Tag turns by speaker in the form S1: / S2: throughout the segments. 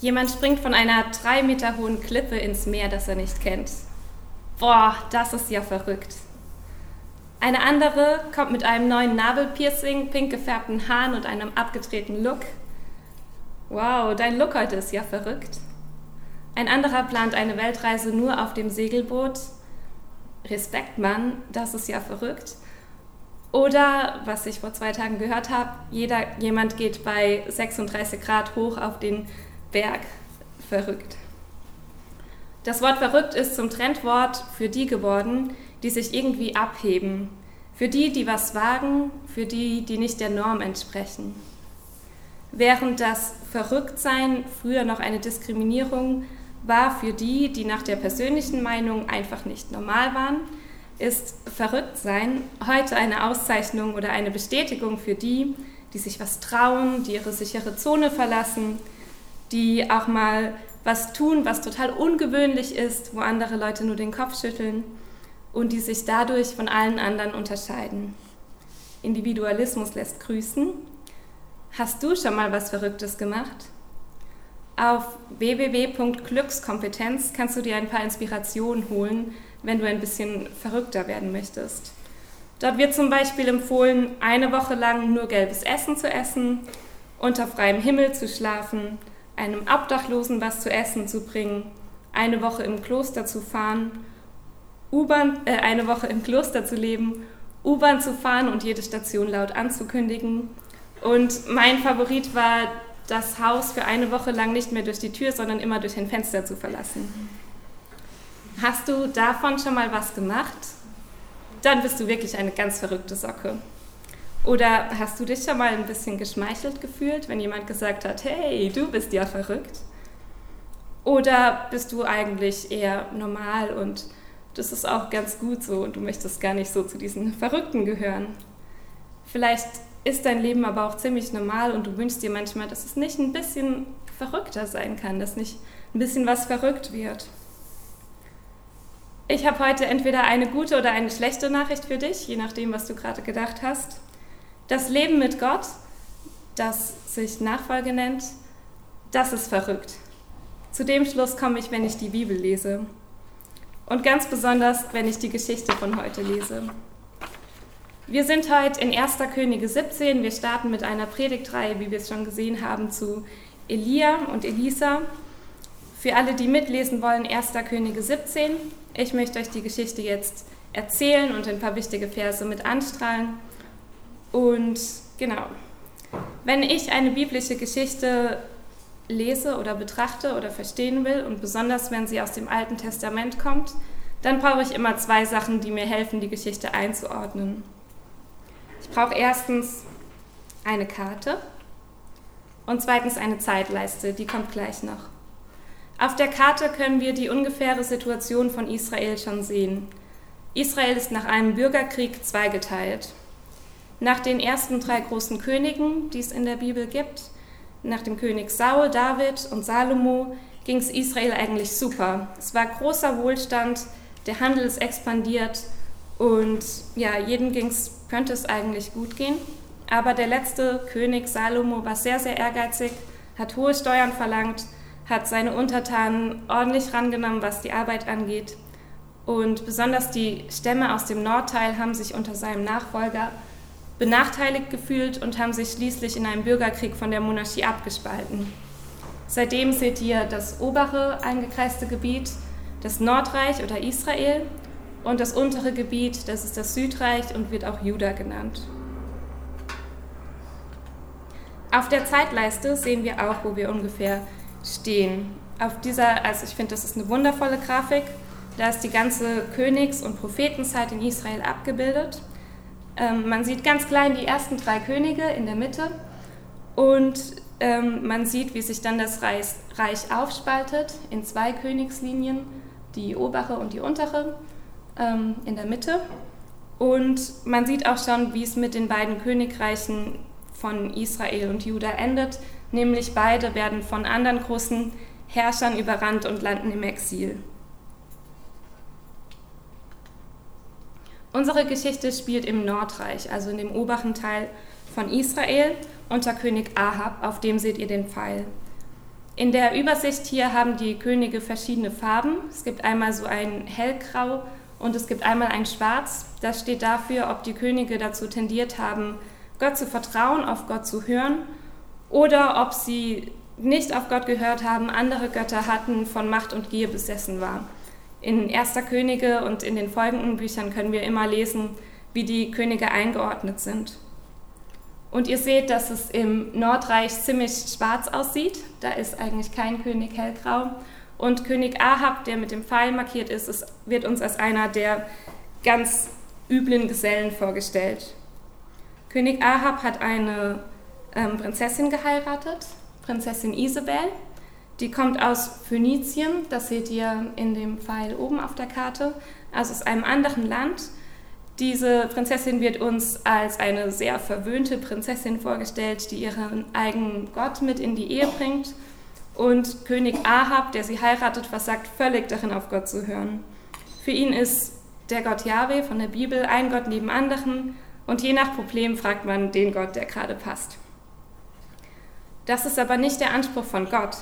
S1: Jemand springt von einer drei Meter hohen Klippe ins Meer, das er nicht kennt. Boah, das ist ja verrückt. Eine andere kommt mit einem neuen Nabelpiercing, pink gefärbten Haaren und einem abgedrehten Look. Wow, dein Look heute ist ja verrückt. Ein anderer plant eine Weltreise nur auf dem Segelboot. Respekt, Mann, das ist ja verrückt. Oder, was ich vor zwei Tagen gehört habe, jemand geht bei 36 Grad hoch auf den Berg. Verrückt. Das Wort verrückt ist zum Trendwort für die geworden, die sich irgendwie abheben. Für die, die was wagen, für die, die nicht der Norm entsprechen. Während das Verrücktsein früher noch eine Diskriminierung war für die, die nach der persönlichen Meinung einfach nicht normal waren, ist Verrücktsein heute eine Auszeichnung oder eine Bestätigung für die, die sich was trauen, die ihre sichere Zone verlassen, die auch mal was tun, was total ungewöhnlich ist, wo andere Leute nur den Kopf schütteln und die sich dadurch von allen anderen unterscheiden. Individualismus lässt grüßen. Hast du schon mal was Verrücktes gemacht? Auf www.glückskompetenz kannst du dir ein paar Inspirationen holen, wenn du ein bisschen verrückter werden möchtest. Dort wird zum Beispiel empfohlen, eine Woche lang nur gelbes Essen zu essen, unter freiem Himmel zu schlafen, einem Obdachlosen was zu essen zu bringen, eine Woche im Kloster zu fahren, U-Bahn, äh, eine Woche im Kloster zu leben, U-Bahn zu fahren und jede Station laut anzukündigen. Und mein Favorit war, das Haus für eine Woche lang nicht mehr durch die Tür, sondern immer durch ein Fenster zu verlassen. Hast du davon schon mal was gemacht? Dann bist du wirklich eine ganz verrückte Socke. Oder hast du dich schon mal ein bisschen geschmeichelt gefühlt, wenn jemand gesagt hat, hey, du bist ja verrückt? Oder bist du eigentlich eher normal und das ist auch ganz gut so und du möchtest gar nicht so zu diesen Verrückten gehören? Vielleicht ist dein Leben aber auch ziemlich normal und du wünschst dir manchmal, dass es nicht ein bisschen verrückter sein kann, dass nicht ein bisschen was verrückt wird. Ich habe heute entweder eine gute oder eine schlechte Nachricht für dich, je nachdem, was du gerade gedacht hast. Das Leben mit Gott, das sich Nachfolge nennt, das ist verrückt. Zu dem Schluss komme ich, wenn ich die Bibel lese. Und ganz besonders, wenn ich die Geschichte von heute lese. Wir sind heute in 1. Könige 17. Wir starten mit einer Predigtreihe, wie wir es schon gesehen haben, zu Elia und Elisa. Für alle, die mitlesen wollen, 1. Könige 17. Ich möchte euch die Geschichte jetzt erzählen und ein paar wichtige Verse mit anstrahlen. Und genau, wenn ich eine biblische Geschichte lese oder betrachte oder verstehen will, und besonders wenn sie aus dem Alten Testament kommt, dann brauche ich immer zwei Sachen, die mir helfen, die Geschichte einzuordnen. Ich brauche erstens eine Karte und zweitens eine Zeitleiste, die kommt gleich noch. Auf der Karte können wir die ungefähre Situation von Israel schon sehen. Israel ist nach einem Bürgerkrieg zweigeteilt. Nach den ersten drei großen Königen, die es in der Bibel gibt, nach dem König Saul, David und Salomo, ging es Israel eigentlich super. Es war großer Wohlstand, der Handel ist expandiert und ja, jedem ging's, könnte es eigentlich gut gehen. Aber der letzte König Salomo war sehr, sehr ehrgeizig, hat hohe Steuern verlangt hat seine Untertanen ordentlich rangenommen, was die Arbeit angeht. Und besonders die Stämme aus dem Nordteil haben sich unter seinem Nachfolger benachteiligt gefühlt und haben sich schließlich in einem Bürgerkrieg von der Monarchie abgespalten. Seitdem seht ihr das obere eingekreiste Gebiet, das Nordreich oder Israel, und das untere Gebiet, das ist das Südreich und wird auch Juda genannt. Auf der Zeitleiste sehen wir auch, wo wir ungefähr stehen. Auf dieser, also ich finde, das ist eine wundervolle Grafik. Da ist die ganze Königs- und Prophetenzeit in Israel abgebildet. Ähm, man sieht ganz klein die ersten drei Könige in der Mitte und ähm, man sieht, wie sich dann das Reich, Reich, aufspaltet in zwei Königslinien, die obere und die untere ähm, in der Mitte. Und man sieht auch schon, wie es mit den beiden Königreichen von Israel und Juda endet nämlich beide werden von anderen großen Herrschern überrannt und landen im Exil. Unsere Geschichte spielt im Nordreich, also in dem oberen Teil von Israel unter König Ahab, auf dem seht ihr den Pfeil. In der Übersicht hier haben die Könige verschiedene Farben. Es gibt einmal so ein hellgrau und es gibt einmal ein schwarz. Das steht dafür, ob die Könige dazu tendiert haben, Gott zu vertrauen, auf Gott zu hören oder ob sie nicht auf Gott gehört haben, andere Götter hatten, von Macht und Gier besessen war. In Erster Könige und in den folgenden Büchern können wir immer lesen, wie die Könige eingeordnet sind. Und ihr seht, dass es im Nordreich ziemlich schwarz aussieht. Da ist eigentlich kein König hellgrau. Und König Ahab, der mit dem Pfeil markiert ist, ist wird uns als einer der ganz üblen Gesellen vorgestellt. König Ahab hat eine ähm, Prinzessin geheiratet, Prinzessin Isabel. Die kommt aus Phönizien, das seht ihr in dem Pfeil oben auf der Karte, also aus einem anderen Land. Diese Prinzessin wird uns als eine sehr verwöhnte Prinzessin vorgestellt, die ihren eigenen Gott mit in die Ehe bringt. Und König Ahab, der sie heiratet, versagt völlig darin, auf Gott zu hören. Für ihn ist der Gott Yahweh von der Bibel ein Gott neben anderen und je nach Problem fragt man den Gott, der gerade passt. Das ist aber nicht der Anspruch von Gott.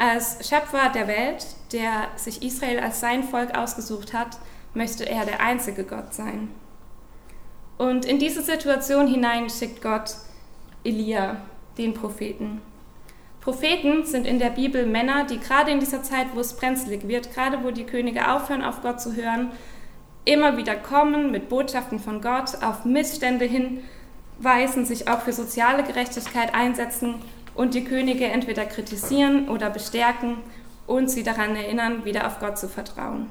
S1: Als Schöpfer der Welt, der sich Israel als sein Volk ausgesucht hat, möchte er der einzige Gott sein. Und in diese Situation hinein schickt Gott Elia, den Propheten. Propheten sind in der Bibel Männer, die gerade in dieser Zeit, wo es brenzlig wird, gerade wo die Könige aufhören, auf Gott zu hören, immer wieder kommen mit Botschaften von Gott, auf Missstände hinweisen, sich auch für soziale Gerechtigkeit einsetzen und die Könige entweder kritisieren oder bestärken und sie daran erinnern, wieder auf Gott zu vertrauen.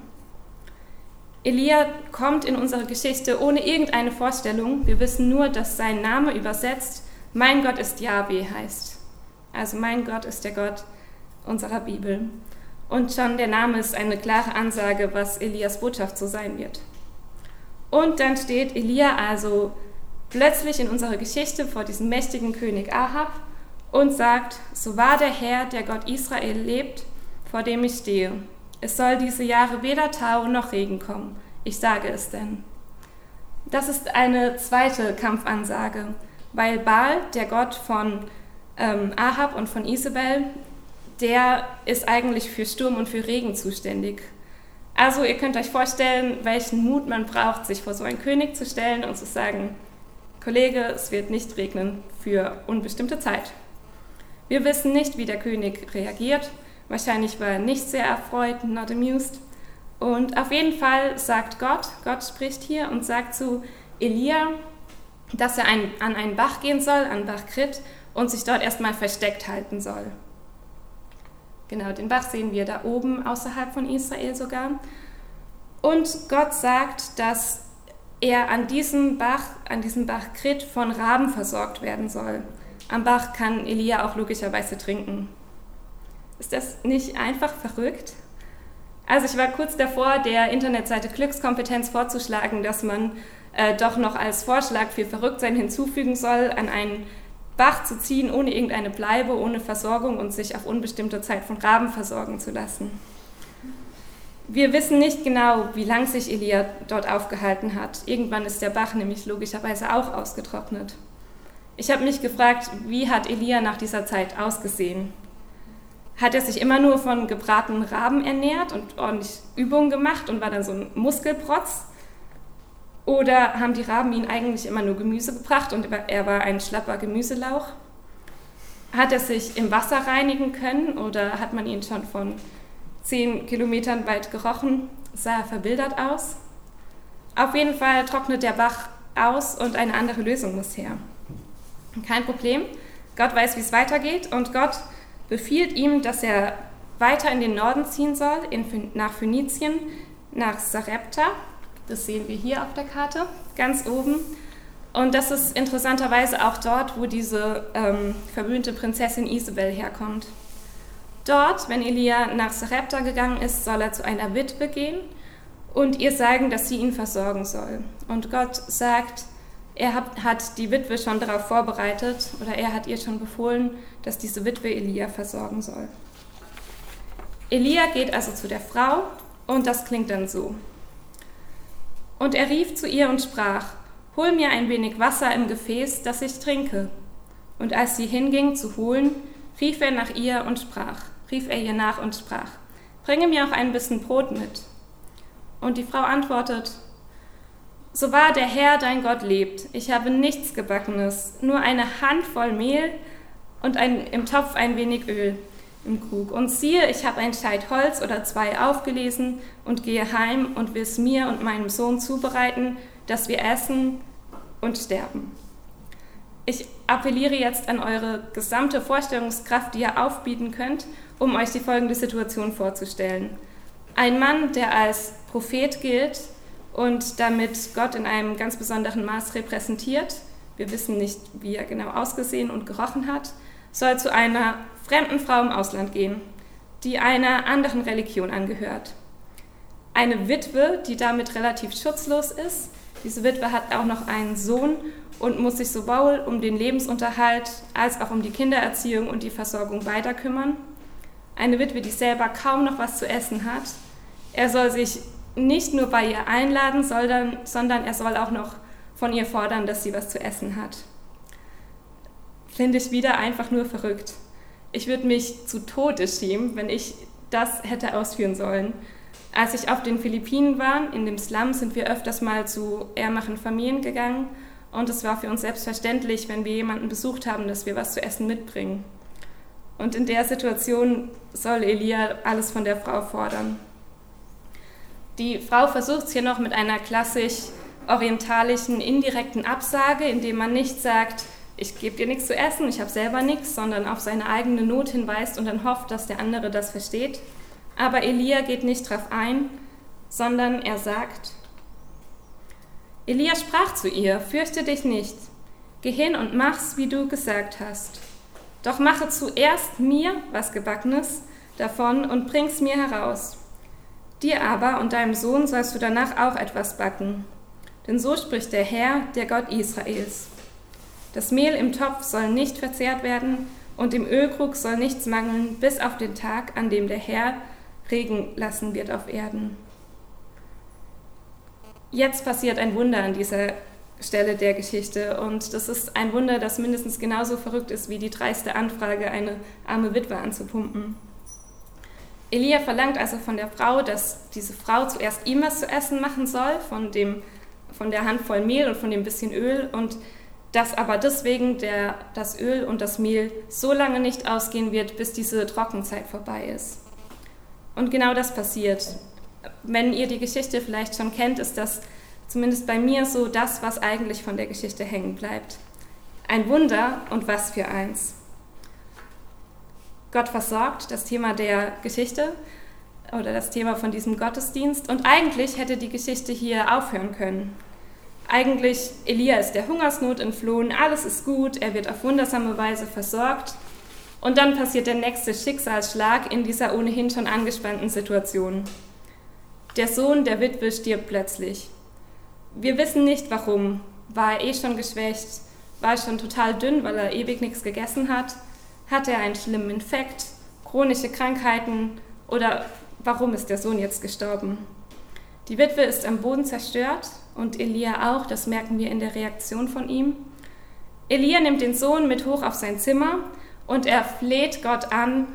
S1: Elia kommt in unsere Geschichte ohne irgendeine Vorstellung. Wir wissen nur, dass sein Name übersetzt Mein Gott ist Yahweh heißt. Also mein Gott ist der Gott unserer Bibel. Und schon der Name ist eine klare Ansage, was Elias Botschaft so sein wird. Und dann steht Elia also plötzlich in unserer Geschichte vor diesem mächtigen König Ahab und sagt, so wahr der Herr, der Gott Israel lebt, vor dem ich stehe, es soll diese Jahre weder Tau noch Regen kommen. Ich sage es denn. Das ist eine zweite Kampfansage, weil Baal, der Gott von ähm, Ahab und von Isabel, der ist eigentlich für Sturm und für Regen zuständig. Also ihr könnt euch vorstellen, welchen Mut man braucht, sich vor so einen König zu stellen und zu sagen, Kollege, es wird nicht regnen für unbestimmte Zeit. Wir wissen nicht, wie der König reagiert. Wahrscheinlich war er nicht sehr erfreut, not amused. Und auf jeden Fall sagt Gott, Gott spricht hier und sagt zu Elia, dass er ein, an einen Bach gehen soll, an Bach Krit, und sich dort erstmal versteckt halten soll. Genau, den Bach sehen wir da oben außerhalb von Israel sogar. Und Gott sagt, dass er an diesem Bach, an diesem Bach Krit von Raben versorgt werden soll. Am Bach kann Elia auch logischerweise trinken. Ist das nicht einfach verrückt? Also ich war kurz davor, der Internetseite Glückskompetenz vorzuschlagen, dass man äh, doch noch als Vorschlag für Verrücktsein hinzufügen soll, an einen Bach zu ziehen, ohne irgendeine Bleibe, ohne Versorgung und sich auf unbestimmte Zeit von Raben versorgen zu lassen. Wir wissen nicht genau, wie lang sich Elia dort aufgehalten hat. Irgendwann ist der Bach nämlich logischerweise auch ausgetrocknet. Ich habe mich gefragt, wie hat Elia nach dieser Zeit ausgesehen? Hat er sich immer nur von gebratenen Raben ernährt und ordentlich Übungen gemacht und war dann so ein Muskelprotz? Oder haben die Raben ihn eigentlich immer nur Gemüse gebracht und er war ein schlapper Gemüselauch? Hat er sich im Wasser reinigen können oder hat man ihn schon von zehn Kilometern weit gerochen? Sah er verwildert aus? Auf jeden Fall trocknet der Bach aus und eine andere Lösung muss her. Kein Problem. Gott weiß, wie es weitergeht und Gott befiehlt ihm, dass er weiter in den Norden ziehen soll, in, nach Phönizien, nach Sarepta. Das sehen wir hier auf der Karte, ganz oben. Und das ist interessanterweise auch dort, wo diese ähm, verwöhnte Prinzessin Isabel herkommt. Dort, wenn Elia nach Sarepta gegangen ist, soll er zu einer Witwe gehen und ihr sagen, dass sie ihn versorgen soll. Und Gott sagt, er hat, hat die Witwe schon darauf vorbereitet oder er hat ihr schon befohlen, dass diese Witwe Elia versorgen soll. Elia geht also zu der Frau und das klingt dann so. Und er rief zu ihr und sprach, Hol mir ein wenig Wasser im Gefäß, das ich trinke. Und als sie hinging zu holen, rief er nach ihr und sprach, rief er ihr nach und sprach, bringe mir auch ein bisschen Brot mit. Und die Frau antwortet, so wahr der Herr dein Gott lebt, ich habe nichts Gebackenes, nur eine Handvoll Mehl und ein, im Topf ein wenig Öl im Krug. Und siehe, ich habe ein Scheit Holz oder zwei aufgelesen und gehe heim und will es mir und meinem Sohn zubereiten, dass wir essen und sterben. Ich appelliere jetzt an eure gesamte Vorstellungskraft, die ihr aufbieten könnt, um euch die folgende Situation vorzustellen. Ein Mann, der als Prophet gilt und damit Gott in einem ganz besonderen Maß repräsentiert, wir wissen nicht, wie er genau ausgesehen und gerochen hat, soll zu einer fremden Frau im Ausland gehen, die einer anderen Religion angehört. Eine Witwe, die damit relativ schutzlos ist. Diese Witwe hat auch noch einen Sohn und muss sich sowohl um den Lebensunterhalt als auch um die Kindererziehung und die Versorgung beider kümmern. Eine Witwe, die selber kaum noch was zu essen hat. Er soll sich nicht nur bei ihr einladen, sondern, sondern er soll auch noch von ihr fordern, dass sie was zu essen hat. Finde ich wieder einfach nur verrückt. Ich würde mich zu Tode schämen, wenn ich das hätte ausführen sollen. Als ich auf den Philippinen war, in dem Slum, sind wir öfters mal zu ärmeren Familien gegangen und es war für uns selbstverständlich, wenn wir jemanden besucht haben, dass wir was zu essen mitbringen. Und in der Situation soll Elia alles von der Frau fordern. Die Frau versucht es hier noch mit einer klassisch orientalischen indirekten Absage, indem man nicht sagt, ich gebe dir nichts zu essen, ich habe selber nichts, sondern auf seine eigene Not hinweist und dann hofft, dass der andere das versteht. Aber Elia geht nicht darauf ein, sondern er sagt, Elia sprach zu ihr, fürchte dich nicht, geh hin und mach's, wie du gesagt hast. Doch mache zuerst mir was Gebackenes davon und bring's mir heraus. Dir aber und deinem Sohn sollst du danach auch etwas backen. Denn so spricht der Herr, der Gott Israels. Das Mehl im Topf soll nicht verzehrt werden und im Ölkrug soll nichts mangeln, bis auf den Tag, an dem der Herr Regen lassen wird auf Erden. Jetzt passiert ein Wunder an dieser Stelle der Geschichte und das ist ein Wunder, das mindestens genauso verrückt ist wie die dreiste Anfrage, eine arme Witwe anzupumpen. Elia verlangt also von der Frau, dass diese Frau zuerst ihm was zu essen machen soll, von, dem, von der Handvoll Mehl und von dem bisschen Öl und dass aber deswegen der, das Öl und das Mehl so lange nicht ausgehen wird, bis diese Trockenzeit vorbei ist. Und genau das passiert. Wenn ihr die Geschichte vielleicht schon kennt, ist das zumindest bei mir so das, was eigentlich von der Geschichte hängen bleibt. Ein Wunder und was für eins. Gott versorgt, das Thema der Geschichte oder das Thema von diesem Gottesdienst. Und eigentlich hätte die Geschichte hier aufhören können. Eigentlich, Elia ist der Hungersnot entflohen, alles ist gut, er wird auf wundersame Weise versorgt. Und dann passiert der nächste Schicksalsschlag in dieser ohnehin schon angespannten Situation. Der Sohn der Witwe stirbt plötzlich. Wir wissen nicht warum. War er eh schon geschwächt? War er schon total dünn, weil er ewig nichts gegessen hat? Hatte er einen schlimmen Infekt? Chronische Krankheiten? Oder warum ist der Sohn jetzt gestorben? Die Witwe ist am Boden zerstört und Elia auch, das merken wir in der Reaktion von ihm. Elia nimmt den Sohn mit hoch auf sein Zimmer und er fleht Gott an,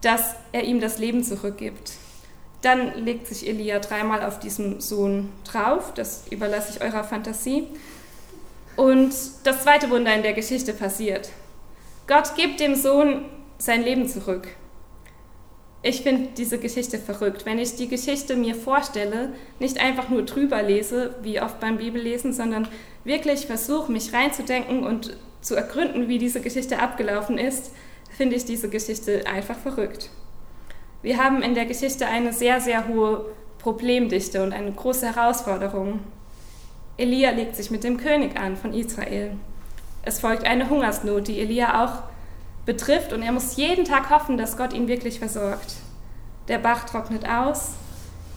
S1: dass er ihm das Leben zurückgibt. Dann legt sich Elia dreimal auf diesem Sohn drauf, das überlasse ich eurer Fantasie. Und das zweite Wunder in der Geschichte passiert. Gott gibt dem Sohn sein Leben zurück. Ich finde diese Geschichte verrückt. Wenn ich die Geschichte mir vorstelle, nicht einfach nur drüber lese, wie oft beim Bibellesen, sondern wirklich versuche, mich reinzudenken und zu ergründen, wie diese Geschichte abgelaufen ist, finde ich diese Geschichte einfach verrückt. Wir haben in der Geschichte eine sehr, sehr hohe Problemdichte und eine große Herausforderung. Elia legt sich mit dem König an von Israel. Es folgt eine Hungersnot, die Elia auch betrifft und er muss jeden Tag hoffen, dass Gott ihn wirklich versorgt. Der Bach trocknet aus,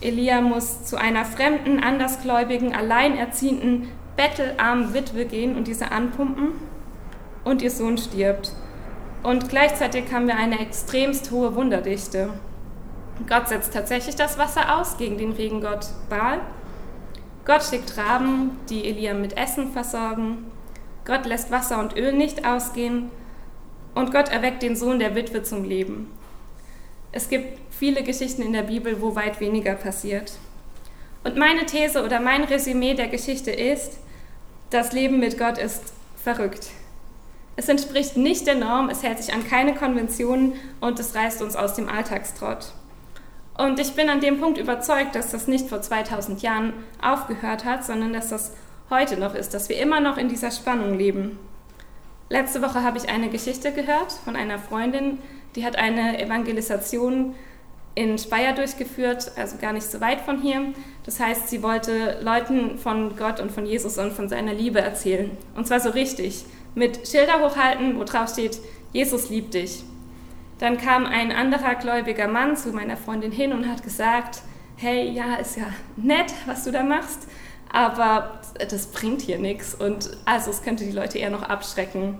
S1: Elia muss zu einer fremden, andersgläubigen, alleinerziehenden, bettelarmen Witwe gehen und diese anpumpen und ihr Sohn stirbt. Und gleichzeitig haben wir eine extremst hohe Wunderdichte. Gott setzt tatsächlich das Wasser aus gegen den Regengott Baal. Gott schickt Raben, die Elia mit Essen versorgen. Gott lässt Wasser und Öl nicht ausgehen Und Gott erweckt den Sohn der Witwe zum Leben. Es gibt viele Geschichten in der Bibel, wo weit weniger passiert. Und meine These oder mein Resümee der Geschichte ist, das Leben mit Gott ist verrückt. Es entspricht nicht der Norm, es hält sich an keine Konventionen und es reißt uns aus dem Alltagstrott. Und ich bin an dem Punkt überzeugt, dass das nicht vor 2000 Jahren aufgehört hat, sondern dass das heute noch ist, dass wir immer noch in dieser Spannung leben. Letzte Woche habe ich eine Geschichte gehört von einer Freundin, die hat eine Evangelisation in Speyer durchgeführt, also gar nicht so weit von hier. Das heißt, sie wollte Leuten von Gott und von Jesus und von seiner Liebe erzählen. Und zwar so richtig, mit Schilder hochhalten, wo drauf steht, Jesus liebt dich. Dann kam ein anderer gläubiger Mann zu meiner Freundin hin und hat gesagt, hey, ja, ist ja nett, was du da machst, aber das bringt hier nichts und also es könnte die Leute eher noch abschrecken.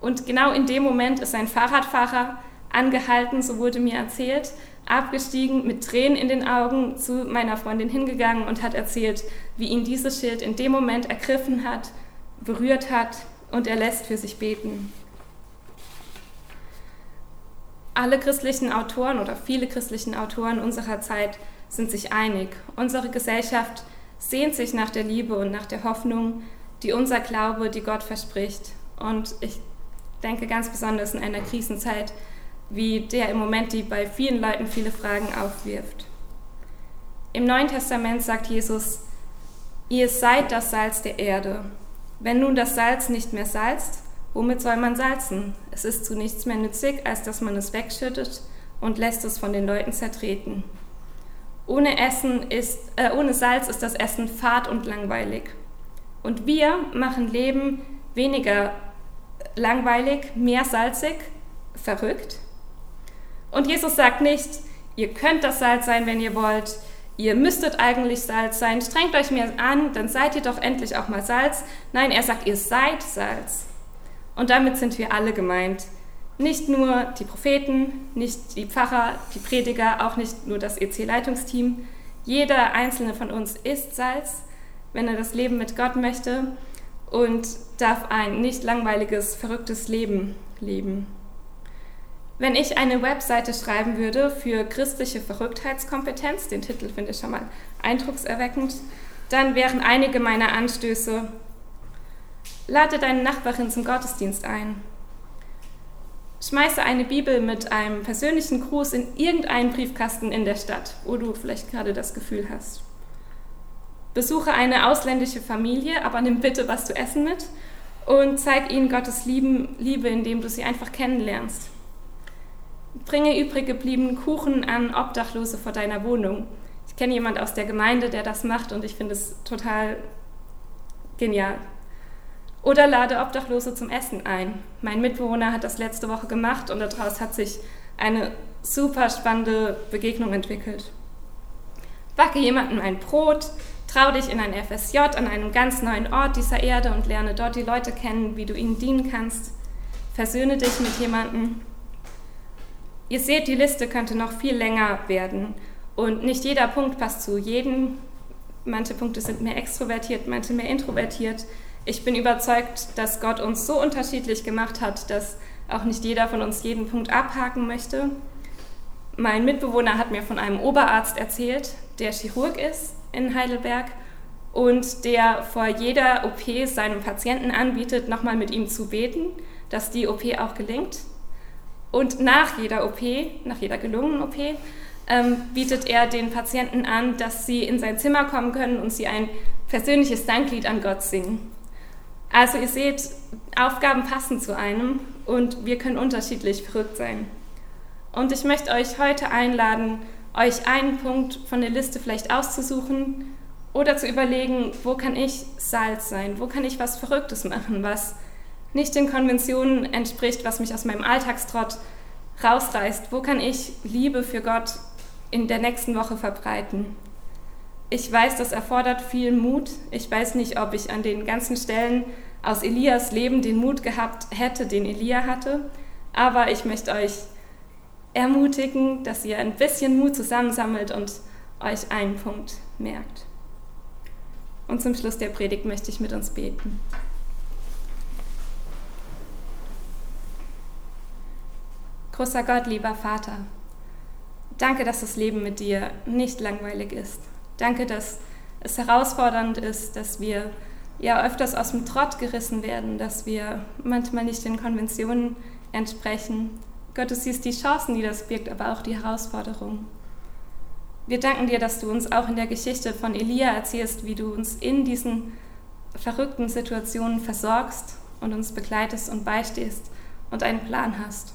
S1: Und genau in dem Moment ist ein Fahrradfahrer angehalten, so wurde mir erzählt, abgestiegen, mit Tränen in den Augen zu meiner Freundin hingegangen und hat erzählt, wie ihn dieses Schild in dem Moment ergriffen hat, berührt hat und er lässt für sich beten. Alle christlichen Autoren oder viele christlichen Autoren unserer Zeit sind sich einig. Unsere Gesellschaft sehnt sich nach der Liebe und nach der Hoffnung, die unser Glaube, die Gott verspricht. Und ich denke ganz besonders in einer Krisenzeit wie der im Moment, die bei vielen Leuten viele Fragen aufwirft. Im Neuen Testament sagt Jesus, ihr seid das Salz der Erde. Wenn nun das Salz nicht mehr salzt, womit soll man salzen? Es ist zu nichts mehr nützlich, als dass man es wegschüttet und lässt es von den Leuten zertreten. Ohne, Essen ist, äh, ohne Salz ist das Essen fad und langweilig. Und wir machen Leben weniger langweilig, mehr salzig, verrückt. Und Jesus sagt nicht, ihr könnt das Salz sein, wenn ihr wollt, ihr müsstet eigentlich Salz sein, strengt euch mehr an, dann seid ihr doch endlich auch mal Salz. Nein, er sagt, ihr seid Salz. Und damit sind wir alle gemeint. Nicht nur die Propheten, nicht die Pfarrer, die Prediger, auch nicht nur das EC-Leitungsteam. Jeder einzelne von uns ist Salz, wenn er das Leben mit Gott möchte und darf ein nicht langweiliges, verrücktes Leben leben. Wenn ich eine Webseite schreiben würde für christliche Verrücktheitskompetenz, den Titel finde ich schon mal eindruckserweckend, dann wären einige meiner Anstöße, lade deine Nachbarin zum Gottesdienst ein, Schmeiße eine Bibel mit einem persönlichen Gruß in irgendeinen Briefkasten in der Stadt, wo du vielleicht gerade das Gefühl hast. Besuche eine ausländische Familie, aber nimm bitte was zu essen mit und zeig ihnen Gottes Liebe, indem du sie einfach kennenlernst. Bringe übrig gebliebenen Kuchen an Obdachlose vor deiner Wohnung. Ich kenne jemanden aus der Gemeinde, der das macht und ich finde es total genial. Oder lade Obdachlose zum Essen ein. Mein Mitbewohner hat das letzte Woche gemacht und daraus hat sich eine super spannende Begegnung entwickelt. Backe jemandem ein Brot, trau dich in ein FSJ an einem ganz neuen Ort dieser Erde und lerne dort die Leute kennen, wie du ihnen dienen kannst. Versöhne dich mit jemandem. Ihr seht, die Liste könnte noch viel länger werden und nicht jeder Punkt passt zu jedem. Manche Punkte sind mehr extrovertiert, manche mehr introvertiert. Ich bin überzeugt, dass Gott uns so unterschiedlich gemacht hat, dass auch nicht jeder von uns jeden Punkt abhaken möchte. Mein Mitbewohner hat mir von einem Oberarzt erzählt, der Chirurg ist in Heidelberg und der vor jeder OP seinem Patienten anbietet, nochmal mit ihm zu beten, dass die OP auch gelingt. Und nach jeder OP, nach jeder gelungenen OP, ähm, bietet er den Patienten an, dass sie in sein Zimmer kommen können und sie ein persönliches Danklied an Gott singen. Also ihr seht, Aufgaben passen zu einem und wir können unterschiedlich verrückt sein. Und ich möchte euch heute einladen, euch einen Punkt von der Liste vielleicht auszusuchen oder zu überlegen, wo kann ich Salz sein, wo kann ich was Verrücktes machen, was nicht den Konventionen entspricht, was mich aus meinem Alltagstrott rausreißt, wo kann ich Liebe für Gott in der nächsten Woche verbreiten. Ich weiß, das erfordert viel Mut. Ich weiß nicht, ob ich an den ganzen Stellen aus Elias Leben den Mut gehabt hätte, den Elia hatte. Aber ich möchte euch ermutigen, dass ihr ein bisschen Mut zusammensammelt und euch einen Punkt merkt. Und zum Schluss der Predigt möchte ich mit uns beten. Großer Gott, lieber Vater, danke, dass das Leben mit dir nicht langweilig ist. Danke, dass es herausfordernd ist, dass wir ja öfters aus dem Trott gerissen werden, dass wir manchmal nicht den Konventionen entsprechen. Gott, du siehst die Chancen, die das birgt, aber auch die Herausforderungen. Wir danken dir, dass du uns auch in der Geschichte von Elia erzählst, wie du uns in diesen verrückten Situationen versorgst und uns begleitest und beistehst und einen Plan hast.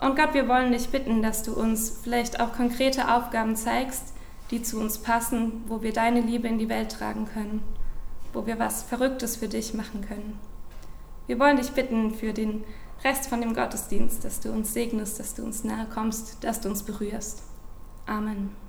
S1: Und Gott, wir wollen dich bitten, dass du uns vielleicht auch konkrete Aufgaben zeigst, die zu uns passen, wo wir deine Liebe in die Welt tragen können, wo wir was Verrücktes für dich machen können. Wir wollen dich bitten für den Rest von dem Gottesdienst, dass du uns segnest, dass du uns nahe kommst, dass du uns berührst. Amen.